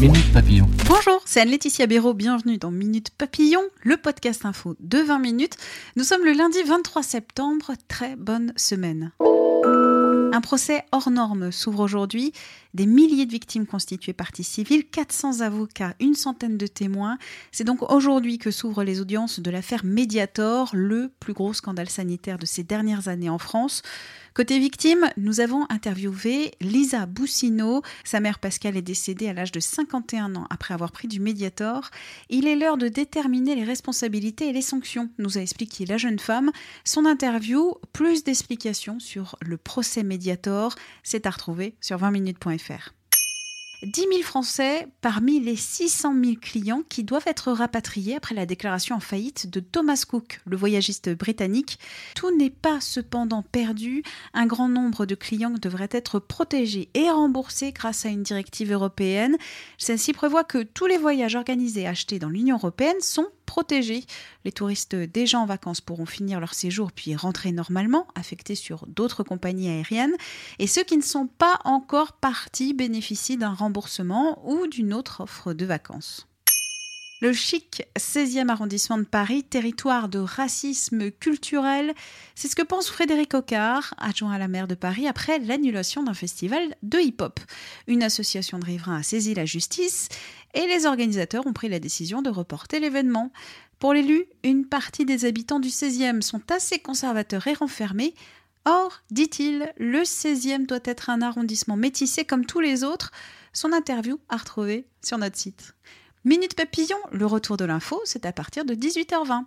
Minute Papillon. Bonjour, c'est Anne-Laetitia Béraud, bienvenue dans Minute Papillon, le podcast info de 20 minutes. Nous sommes le lundi 23 septembre, très bonne semaine. Un procès hors norme s'ouvre aujourd'hui. Des milliers de victimes constituées partie civile, 400 avocats, une centaine de témoins. C'est donc aujourd'hui que s'ouvrent les audiences de l'affaire Mediator, le plus gros scandale sanitaire de ces dernières années en France. Côté victime, nous avons interviewé Lisa Boussineau. Sa mère Pascal est décédée à l'âge de 51 ans après avoir pris du Mediator. Il est l'heure de déterminer les responsabilités et les sanctions, nous a expliqué la jeune femme. Son interview, plus d'explications sur le procès Mediator, c'est à retrouver sur 20minutes.fr. 10 000 Français parmi les 600 000 clients qui doivent être rapatriés après la déclaration en faillite de Thomas Cook, le voyagiste britannique. Tout n'est pas cependant perdu. Un grand nombre de clients devraient être protégés et remboursés grâce à une directive européenne. Celle-ci prévoit que tous les voyages organisés et achetés dans l'Union européenne sont protégés. Les touristes déjà en vacances pourront finir leur séjour puis rentrer normalement, affectés sur d'autres compagnies aériennes. Et ceux qui ne sont pas encore partis bénéficient d'un remboursement ou d'une autre offre de vacances. Le chic 16e arrondissement de Paris, territoire de racisme culturel, c'est ce que pense Frédéric Ocard, adjoint à la maire de Paris, après l'annulation d'un festival de hip-hop. Une association de riverains a saisi la justice et les organisateurs ont pris la décision de reporter l'événement. Pour l'élu, une partie des habitants du 16e sont assez conservateurs et renfermés. Or, dit-il, le 16e doit être un arrondissement métissé comme tous les autres. Son interview à retrouver sur notre site. Minute Papillon, le retour de l'info, c'est à partir de 18h20.